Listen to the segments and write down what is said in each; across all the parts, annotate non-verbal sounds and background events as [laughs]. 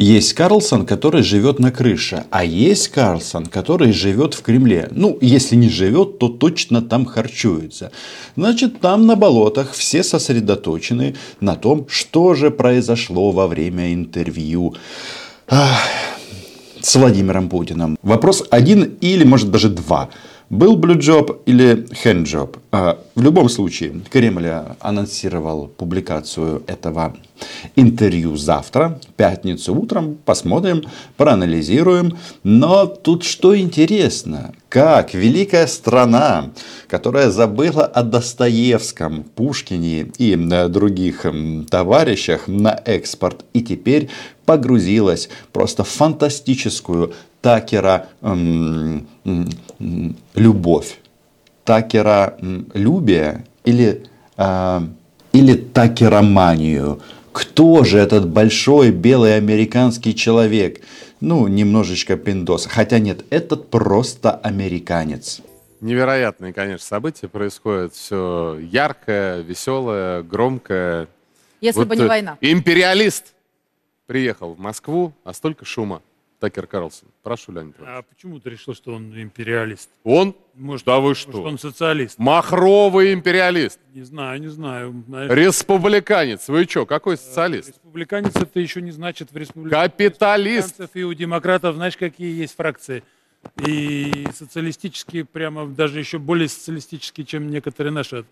Есть Карлсон, который живет на крыше, а есть Карлсон, который живет в Кремле. Ну, если не живет, то точно там харчуется. Значит, там на болотах все сосредоточены на том, что же произошло во время интервью с Владимиром Путиным. Вопрос один или, может, даже два. Был блюджоп или хенджоп? А, в любом случае, Кремль анонсировал публикацию этого интервью завтра, пятницу утром. Посмотрим, проанализируем. Но тут что интересно, как великая страна, которая забыла о Достоевском, Пушкине и других товарищах на экспорт и теперь погрузилась просто в фантастическую Такера эм, любовь, Такера любие или, э, или Такероманию. Кто же этот большой белый американский человек? Ну, немножечко пиндос. Хотя нет, этот просто американец. Невероятные, конечно, события происходят. Все яркое, веселое, громкое. Если вот бы не война. Империалист приехал в Москву, а столько шума. Такер Карлсон. Прошу, Леонид А почему ты решил, что он империалист? Он? Может, да вы что? Может, он социалист? Махровый империалист. Не знаю, не знаю. Знаешь, Республиканец. Вы что, какой социалист? Республиканец это еще не значит в республике. Капиталист. И у демократов, знаешь, какие есть фракции? И социалистические, прямо даже еще более социалистические, чем некоторые наши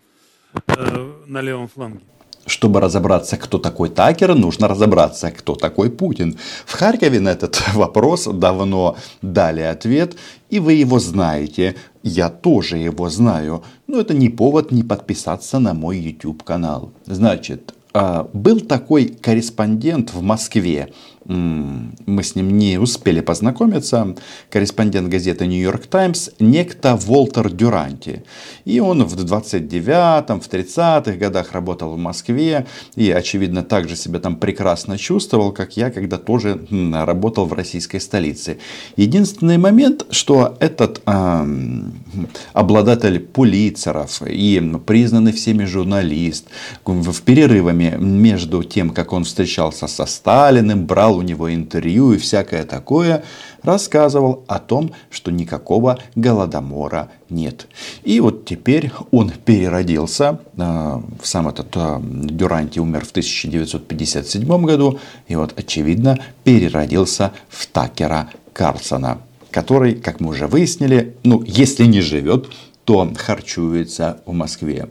э, на левом фланге. Чтобы разобраться, кто такой Такер, нужно разобраться, кто такой Путин. В Харькове на этот [laughs] вопрос давно дали ответ, и вы его знаете. Я тоже его знаю. Но это не повод не подписаться на мой YouTube канал. Значит, а, был такой корреспондент в Москве, мы с ним не успели познакомиться, корреспондент газеты «Нью-Йорк Таймс», некто Волтер Дюранти. И он в 29-м, в 30-х годах работал в Москве и, очевидно, также себя там прекрасно чувствовал, как я, когда тоже работал в российской столице. Единственный момент, что этот э, обладатель пулицеров и признанный всеми журналист в перерывами между тем, как он встречался со Сталиным, брал у него интервью и всякое такое, рассказывал о том, что никакого голодомора нет. И вот теперь он переродился, э, сам этот э, Дюранти умер в 1957 году, и вот очевидно переродился в Такера Карлсона, который, как мы уже выяснили, ну если не живет, то харчуется в Москве.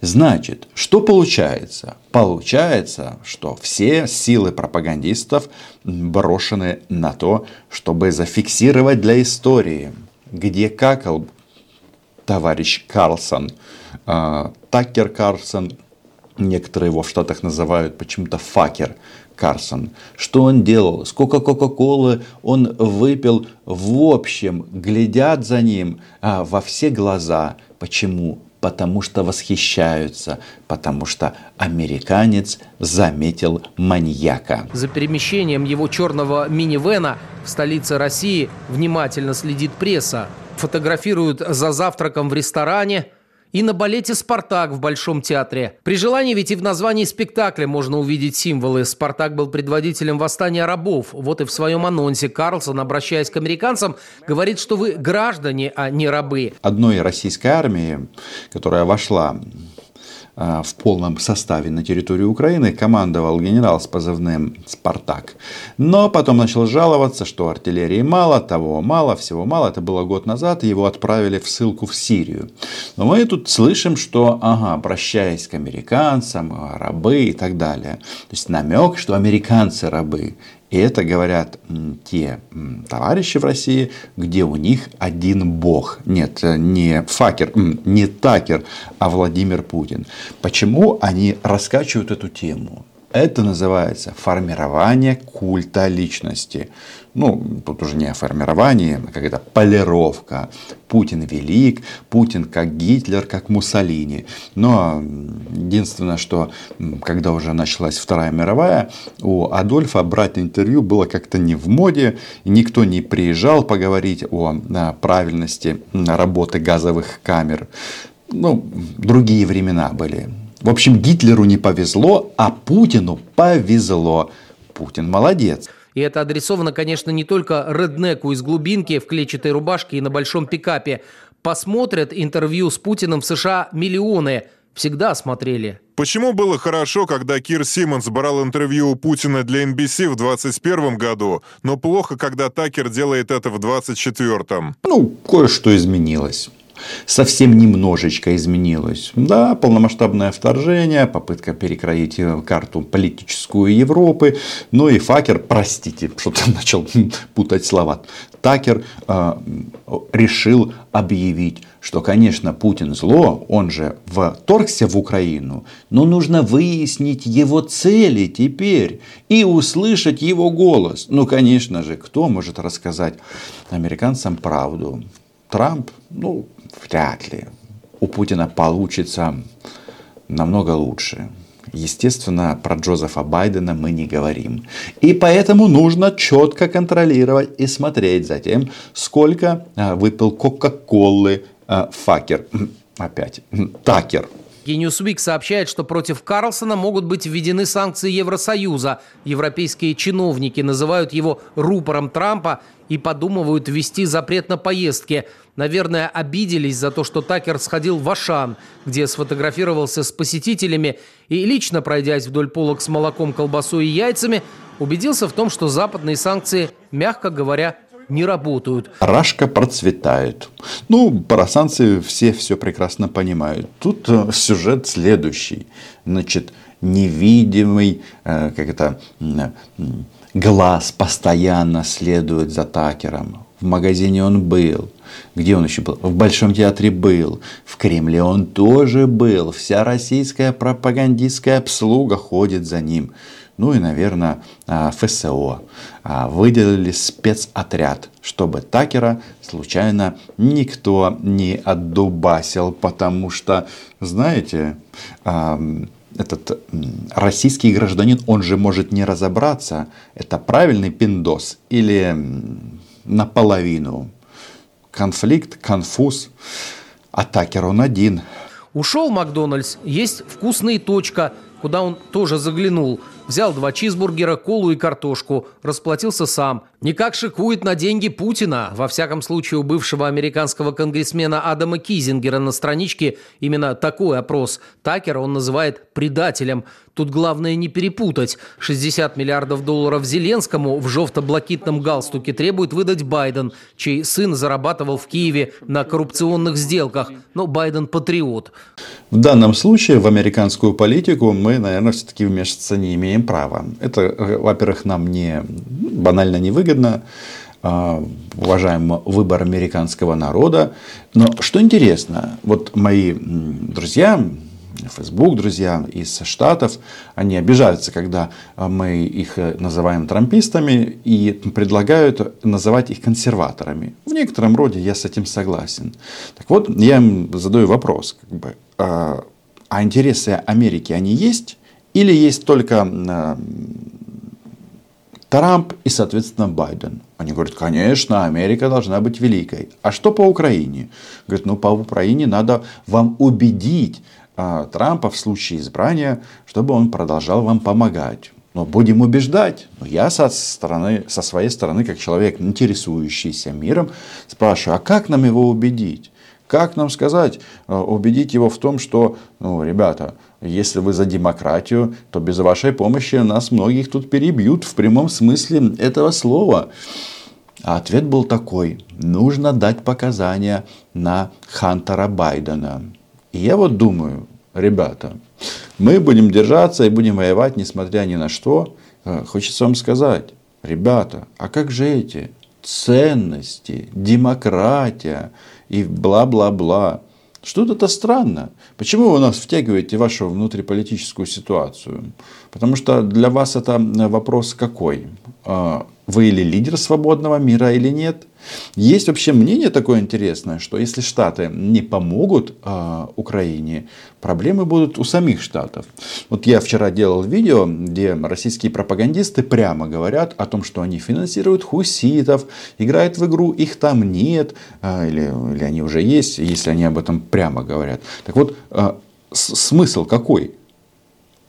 Значит, что получается? Получается, что все силы пропагандистов брошены на то, чтобы зафиксировать для истории, где какал товарищ Карлсон, э, Такер Карлсон, некоторые его в Штатах называют почему-то факер Карсон. Что он делал? Сколько Кока-Колы он выпил? В общем, глядят за ним а, во все глаза. Почему? потому что восхищаются, потому что американец заметил маньяка. За перемещением его черного минивена в столице России внимательно следит пресса. Фотографируют за завтраком в ресторане – и на балете «Спартак» в Большом театре. При желании ведь и в названии спектакля можно увидеть символы. «Спартак» был предводителем восстания рабов. Вот и в своем анонсе Карлсон, обращаясь к американцам, говорит, что вы граждане, а не рабы. Одной российской армии, которая вошла в полном составе на территорию Украины командовал генерал с позывным «Спартак». Но потом начал жаловаться, что артиллерии мало, того мало, всего мало. Это было год назад, его отправили в ссылку в Сирию. Но мы тут слышим, что, ага, обращаясь к американцам, рабы и так далее. То есть намек, что американцы рабы. И это говорят те товарищи в России, где у них один бог. Нет, э, не Факер, не Такер, а Владимир Путин. Почему они раскачивают эту тему? Это называется формирование культа личности. Ну, тут уже не о формировании, а какая-то полировка. Путин велик, Путин как Гитлер, как Муссолини. Но единственное, что когда уже началась Вторая мировая, у Адольфа брать интервью было как-то не в моде. Никто не приезжал поговорить о правильности работы газовых камер. Ну, другие времена были. В общем, Гитлеру не повезло, а Путину повезло. Путин молодец. И это адресовано, конечно, не только реднеку из глубинки в клетчатой рубашке и на большом пикапе. Посмотрят интервью с Путиным в США миллионы. Всегда смотрели. Почему было хорошо, когда Кир Симмонс брал интервью у Путина для NBC в 2021 году, но плохо, когда Такер делает это в 2024? Ну, кое-что изменилось совсем немножечко изменилось. Да, полномасштабное вторжение, попытка перекроить э, карту политическую Европы, ну и Факер, простите, что-то [laughs] начал путать слова, Такер э, решил объявить, что, конечно, Путин зло, он же вторгся в Украину, но нужно выяснить его цели теперь и услышать его голос. Ну, конечно же, кто может рассказать американцам правду? Трамп, ну, вряд ли. У Путина получится намного лучше. Естественно, про Джозефа Байдена мы не говорим. И поэтому нужно четко контролировать и смотреть за тем, сколько а, выпил Кока-Колы а, Факер. [clears throat] Опять. [clears throat] Такер. Ньюсвик сообщает, что против Карлсона могут быть введены санкции Евросоюза. Европейские чиновники называют его рупором Трампа и подумывают ввести запрет на поездки. Наверное, обиделись за то, что Такер сходил в Ашан, где сфотографировался с посетителями и, лично пройдясь вдоль полок с молоком, колбасой и яйцами, убедился в том, что западные санкции, мягко говоря, не работают. Рашка процветает. Ну, про санкции все все прекрасно понимают. Тут э, сюжет следующий. Значит, невидимый, э, как это, глаз постоянно следует за Такером. В магазине он был. Где он еще был? В Большом театре был. В Кремле он тоже был. Вся российская пропагандистская обслуга ходит за ним. Ну и, наверное, а, ФСО а, выделили спецотряд, чтобы Такера случайно никто не отдубасил, потому что, знаете, этот российский гражданин, он же может не разобраться, это правильный пиндос или наполовину. Конфликт, конфуз, а Такер он один. Ушел Макдональдс, есть вкусная точка, куда он тоже заглянул – Взял два чизбургера, колу и картошку. Расплатился сам. Никак шикует на деньги Путина. Во всяком случае, у бывшего американского конгрессмена Адама Кизингера на страничке именно такой опрос. Такера он называет предателем. Тут главное не перепутать. 60 миллиардов долларов Зеленскому в жовто-блакитном галстуке требует выдать Байден, чей сын зарабатывал в Киеве на коррупционных сделках. Но Байден патриот. В данном случае в американскую политику мы, наверное, все-таки вмешиваться не имеем право. Это, во-первых, нам не банально невыгодно. А, уважаем выбор американского народа. Но что интересно, вот мои друзья, Facebook друзья из Штатов, они обижаются, когда мы их называем трампистами и предлагают называть их консерваторами. В некотором роде я с этим согласен. Так вот, я им задаю вопрос, как бы, а, а интересы Америки, они есть? Или есть только э, Трамп и, соответственно, Байден. Они говорят, конечно, Америка должна быть великой. А что по Украине? Говорят, ну по Украине надо вам убедить Трампа в случае избрания, чтобы он продолжал вам помогать. Но будем убеждать. Но я со, стороны, со своей стороны, как человек, интересующийся миром, спрашиваю, а как нам его убедить? Как нам сказать, э, убедить его в том, что, ну, ребята, если вы за демократию, то без вашей помощи нас многих тут перебьют в прямом смысле этого слова. А ответ был такой. Нужно дать показания на Хантера Байдена. И я вот думаю, ребята, мы будем держаться и будем воевать, несмотря ни на что. Э, хочется вам сказать, ребята, а как же эти ценности, демократия, и бла-бла-бла. Что-то странно. Почему вы нас втягиваете в вашу внутриполитическую ситуацию? Потому что для вас это вопрос какой? Вы или лидер свободного мира или нет? Есть вообще мнение такое интересное, что если Штаты не помогут э, Украине, проблемы будут у самих Штатов. Вот я вчера делал видео, где российские пропагандисты прямо говорят о том, что они финансируют хуситов, играют в игру, их там нет, э, или, или они уже есть, если они об этом прямо говорят. Так вот, э, смысл какой?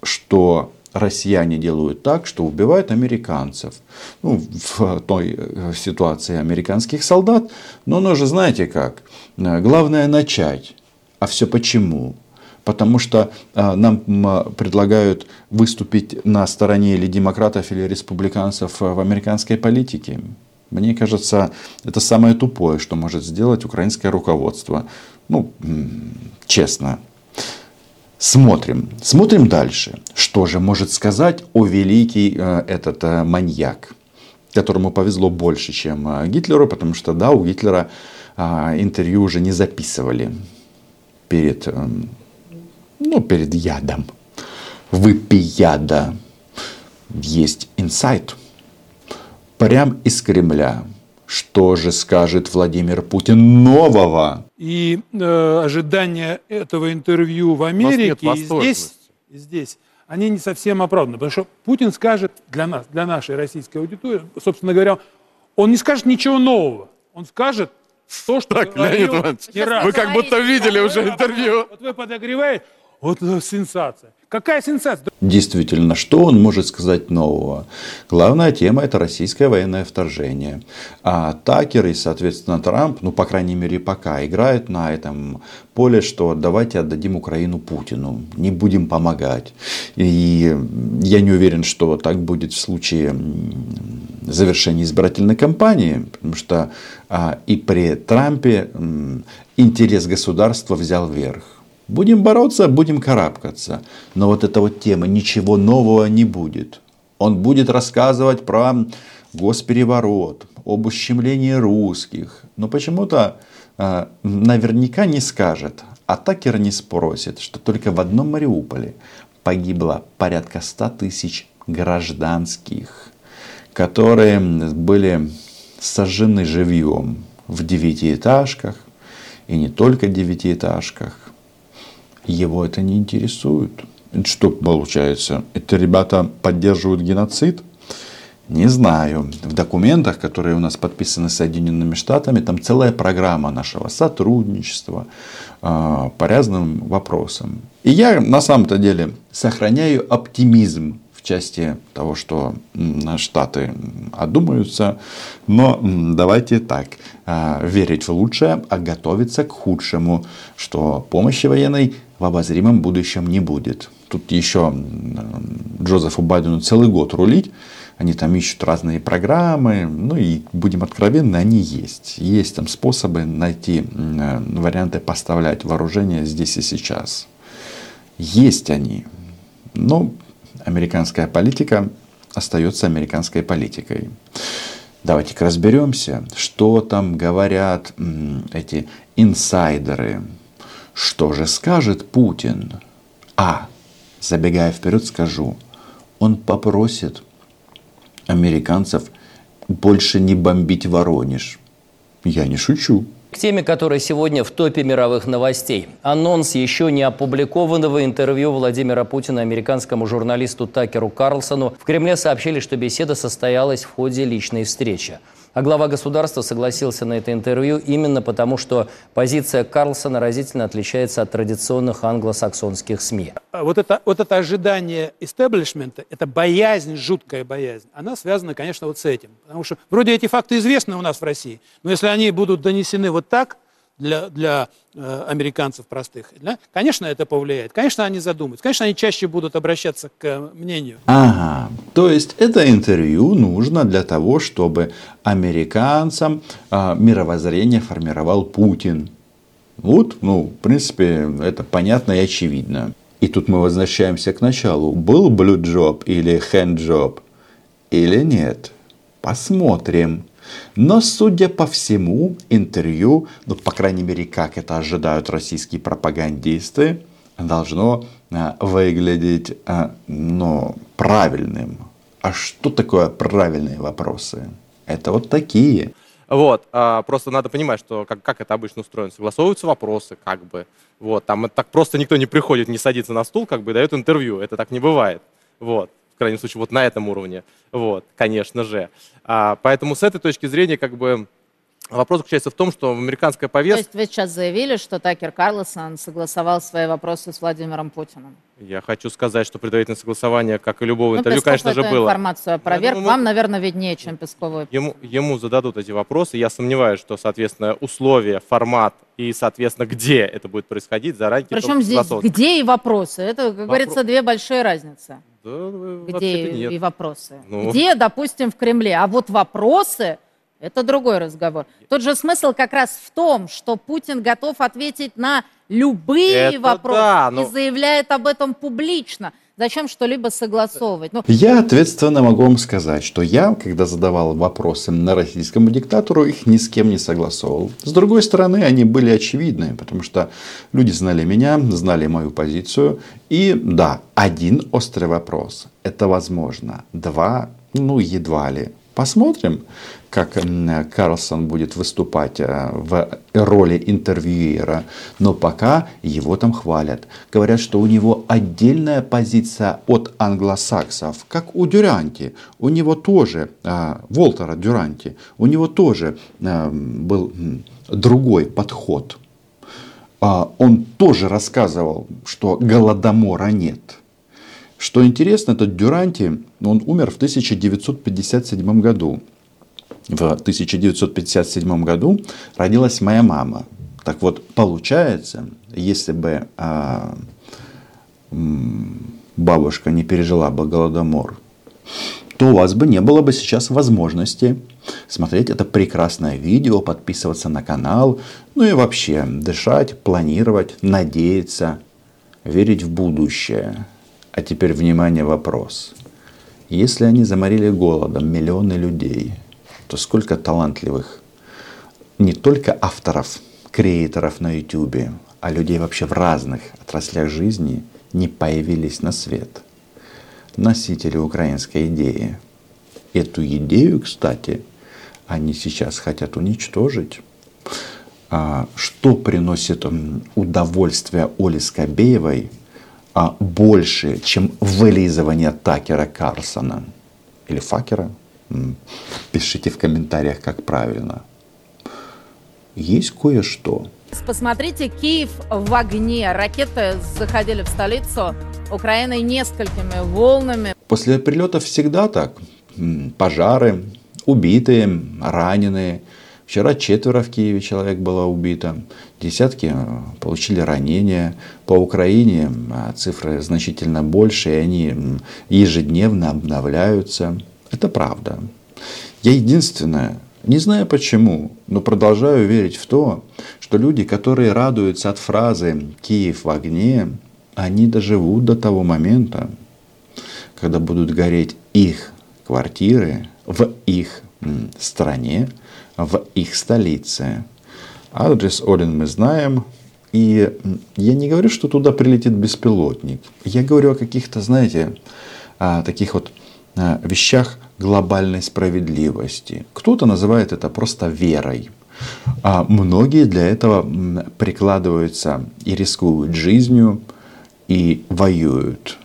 Что россияне делают так, что убивают американцев. Ну, в той э, ситуации американских солдат. Но оно же знаете как. Главное начать. А все почему? Потому что э, нам предлагают выступить на стороне или демократов, или республиканцев в американской политике. Мне кажется, это самое тупое, что может сделать украинское руководство. Ну, честно. Смотрим. Смотрим дальше. Что же может сказать о великий э, этот э, маньяк, которому повезло больше, чем э, Гитлеру, потому что, да, у Гитлера интервью уже не записывали перед, ну, перед ядом. Выпей. Есть инсайт. Прям из Кремля. Что же скажет Владимир Путин нового? И э, ожидания этого интервью в Америке и здесь, и здесь, они не совсем оправданы. Потому что Путин скажет для нас, для нашей российской аудитории, собственно говоря, он не скажет ничего нового. Он скажет то, что так, говорил Леонид не раз. Вы как будто видели уже интервью. Вот вы подогреваете, вот сенсация. Какая сенсация? Действительно, что он может сказать нового? Главная тема – это российское военное вторжение. А Такер и, соответственно, Трамп, ну, по крайней мере, пока играют на этом поле, что давайте отдадим Украину Путину, не будем помогать. И я не уверен, что так будет в случае завершения избирательной кампании, потому что а, и при Трампе интерес государства взял верх. Будем бороться, будем карабкаться. Но вот эта вот тема, ничего нового не будет. Он будет рассказывать про госпереворот, об ущемлении русских. Но почему-то э, наверняка не скажет, а Такер не спросит, что только в одном Мариуполе погибло порядка 100 тысяч гражданских, которые были сожжены живьем в девятиэтажках, и не только девятиэтажках, его это не интересует. Что получается? Это ребята поддерживают геноцид? Не знаю. В документах, которые у нас подписаны Соединенными Штатами, там целая программа нашего сотрудничества э, по разным вопросам. И я на самом-то деле сохраняю оптимизм в части того, что Штаты одумаются. Но давайте так, э, верить в лучшее, а готовиться к худшему, что помощи военной в обозримом будущем не будет. Тут еще Джозефу Байдену целый год рулить. Они там ищут разные программы. Ну и будем откровенны, они есть. Есть там способы найти варианты поставлять вооружение здесь и сейчас. Есть они. Но американская политика остается американской политикой. Давайте-ка разберемся, что там говорят эти инсайдеры, что же скажет Путин? А, забегая вперед, скажу, он попросит американцев больше не бомбить Воронеж. Я не шучу. К теме, которая сегодня в топе мировых новостей. Анонс еще не опубликованного интервью Владимира Путина американскому журналисту Такеру Карлсону. В Кремле сообщили, что беседа состоялась в ходе личной встречи. А глава государства согласился на это интервью именно потому, что позиция Карлсона разительно отличается от традиционных англосаксонских СМИ. А вот это, вот это ожидание истеблишмента, это боязнь, жуткая боязнь, она связана, конечно, вот с этим. Потому что вроде эти факты известны у нас в России, но если они будут донесены вот так, для, для э, американцев простых. Да? Конечно, это повлияет. Конечно, они задумаются. Конечно, они чаще будут обращаться к мнению. Ага. То есть это интервью нужно для того, чтобы американцам э, мировоззрение формировал Путин. Вот, ну, в принципе, это понятно и очевидно. И тут мы возвращаемся к началу. Был блюджоп или хенджоп или нет? Посмотрим. Но, судя по всему, интервью, ну, по крайней мере, как это ожидают российские пропагандисты, должно а, выглядеть а, ну, правильным. А что такое правильные вопросы? Это вот такие. Вот, а, просто надо понимать, что как, как это обычно устроено. Согласовываются вопросы, как бы. Вот, там так просто никто не приходит, не садится на стул, как бы дает интервью. Это так не бывает. Вот крайнем случае, вот на этом уровне. Вот, конечно же. А, поэтому с этой точки зрения, как бы, Вопрос заключается в том, что американская То повестка... есть вы сейчас заявили, что Такер Карлсон согласовал свои вопросы с Владимиром Путиным? Я хочу сказать, что предварительное согласование, как и любого Ну, интервью, конечно же, было. информацию опроверг. думаю, мы- Вам, наверное, виднее, чем Пескову. Ему, ему зададут эти вопросы. Я сомневаюсь, что, соответственно, условия, формат и, соответственно, где это будет происходить, заранее Причем здесь где и вопросы? Это, как говорится, две большие разницы. Да, э, Где нет. и вопросы? Ну. Где, допустим, в Кремле? А вот вопросы – это другой разговор. Тот же смысл как раз в том, что Путин готов ответить на любые Это вопросы да, но- и заявляет об этом публично. Зачем что-либо согласовывать? Ну, Я ответственно могу вам сказать, что я, когда задавал вопросы на российскому диктатору, их ни с кем не согласовывал. С другой стороны, они были очевидны, потому что люди знали меня, знали мою позицию. И да, один острый вопрос. Это возможно. Два, ну едва ли. Посмотрим, как Карлсон будет выступать э, в роли интервьюера. Но пока его там хвалят. Говорят, что у него отдельная позиция от англосаксов, как у Дюранти. У него тоже, а, Волтера Дюранти, у него тоже а, был другой подход. А, Он тоже рассказывал, что голодомора нет. Что интересно, этот Дюранти, он умер в 1957 году. В 1957 году родилась моя мама. Так вот, получается, если бы а, бабушка не пережила бы голодомор, то у вас бы не было бы сейчас возможности смотреть это прекрасное видео, подписываться на канал, ну и вообще дышать, планировать, надеяться, верить в будущее. А теперь, внимание, вопрос. Если они заморили голодом миллионы людей, то сколько талантливых не только авторов, креаторов на YouTube, а людей вообще в разных отраслях жизни не появились на свет. Носители украинской идеи. Эту идею, кстати, они сейчас хотят уничтожить. А, Что приносит удовольствие Оле Скобеевой а, больше, чем вылизывание Такера Карлсона? Или Факера? Пишите в комментариях, как правильно. Есть кое-что. посмотрите, Киев в огне. Ракеты заходили в столицу Украины несколькими волнами. После прилетов всегда так. Пожары, убитые, раненые. Вчера четверо в Киеве человек было убито. Десятки э, получили ранения. По Украине э, цифры значительно больше, и они ежедневно обновляются. Это правда. Я единственное, не знаю почему, но продолжаю верить в то, что люди, которые радуются от фразы «Киев в огне», они доживут до того момента, когда будут гореть их квартиры в их стране, в их столице. Адрес Олин мы знаем. И я не говорю, что туда прилетит беспилотник. Я говорю о каких-то, знаете, таких вот а, вещах глобальной справедливости. Кто-то называет это просто верой. А многие для этого прикладываются и рискуют жизнью, и воюют.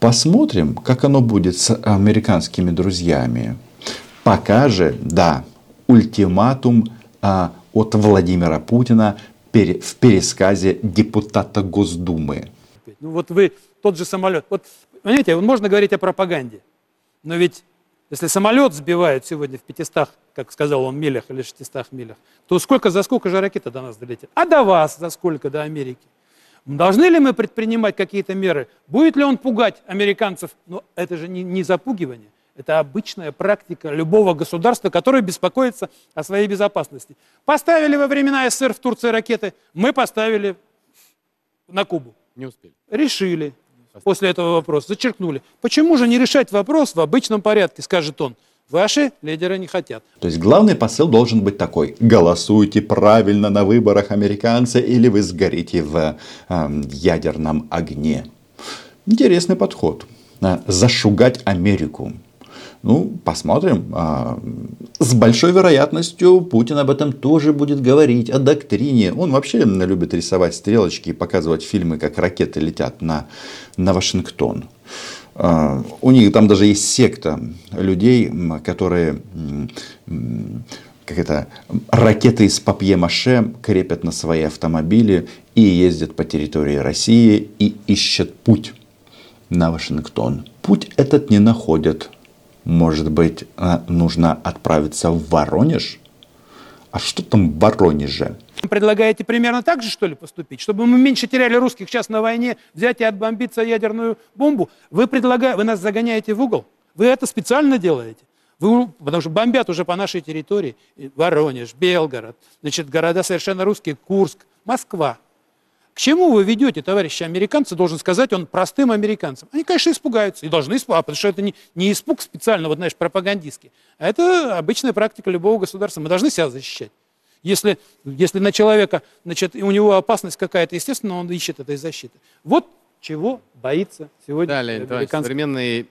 Посмотрим, как оно будет с американскими друзьями. Пока же, да, ультиматум а, от Владимира Путина в пересказе депутата Госдумы. Ну вот вы тот же самолет. Вот, понимаете, можно говорить о пропаганде. Но ведь если самолет сбивают сегодня в 500, как сказал он, милях или 600 милях, то сколько, за сколько же ракета до нас долетит? А до вас за сколько, до Америки? Должны ли мы предпринимать какие-то меры? Будет ли он пугать американцев? Но это же не, не запугивание. Это обычная практика любого государства, которое беспокоится о своей безопасности. Поставили во времена СССР в Турции ракеты, мы поставили на Кубу. Не успели. Решили после этого вопроса, зачеркнули. Почему же не решать вопрос в обычном порядке, скажет он. Ваши лидеры не хотят. То есть главный посыл должен быть такой. Голосуйте правильно на выборах американцы или вы сгорите в эм, ядерном огне. Интересный подход. А, Зашугать Америку. Ну, посмотрим. А, С большой вероятностью Путин об этом тоже будет говорить, о доктрине. Он вообще любит рисовать стрелочки и показывать фильмы, как ракеты летят на, на Вашингтон. А, У них там даже есть секта людей, которые как это, ракеты из папье-маше крепят на свои автомобили и ездят по территории России и ищут путь на Вашингтон. Путь этот не находят. Может быть, а, нужно отправиться в Воронеж? А что там в Воронеже? Предлагаете примерно так же, что ли, поступить? Чтобы мы меньше теряли русских сейчас на войне, взять и отбомбиться ядерную бомбу? Вы, предлагаете, вы нас загоняете в угол? Вы это специально делаете? Вы, потому что бомбят уже по нашей территории. Воронеж, Белгород, значит, города совершенно русские, Курск, Москва. К чему вы ведете, товарищи американцы, должен сказать он простым американцам. Они, конечно, испугаются и должны испугаться, потому что это не, не испуг специально, вот, знаешь, пропагандистский, а это обычная практика любого государства. Мы должны себя защищать. Если, если на человека, значит, у него опасность какая-то, естественно, он ищет этой защиты. Вот чего боится сегодня Далее, американский... в современной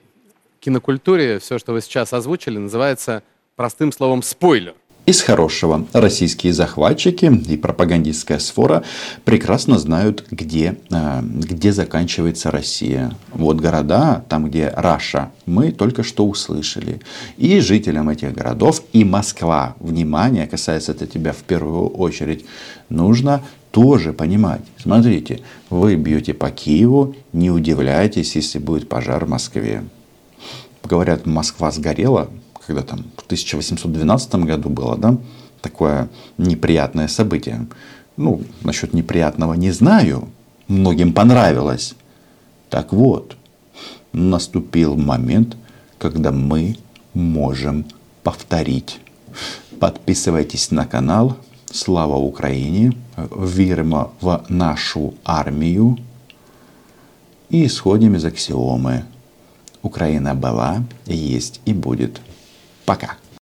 кинокультуре все, что вы сейчас озвучили, называется простым словом «спойлер». Из хорошего российские захватчики и пропагандистская сфора прекрасно знают, где, э, где заканчивается Россия. Вот города, там где Раша, мы только что услышали. И жителям этих городов, и Москва, внимание, касается это тебя в первую очередь, нужно тоже понимать. Смотрите, вы бьете по Киеву, не удивляйтесь, если будет пожар в Москве. Говорят, Москва сгорела, когда там в 1812 году было, да, такое неприятное событие. Ну, насчет неприятного не знаю, многим понравилось. Так вот, наступил момент, когда мы можем повторить. Подписывайтесь на канал. Слава Украине! Віримо в нашу армию. И исходим из аксиомы. Украина была, есть и будет. Пока.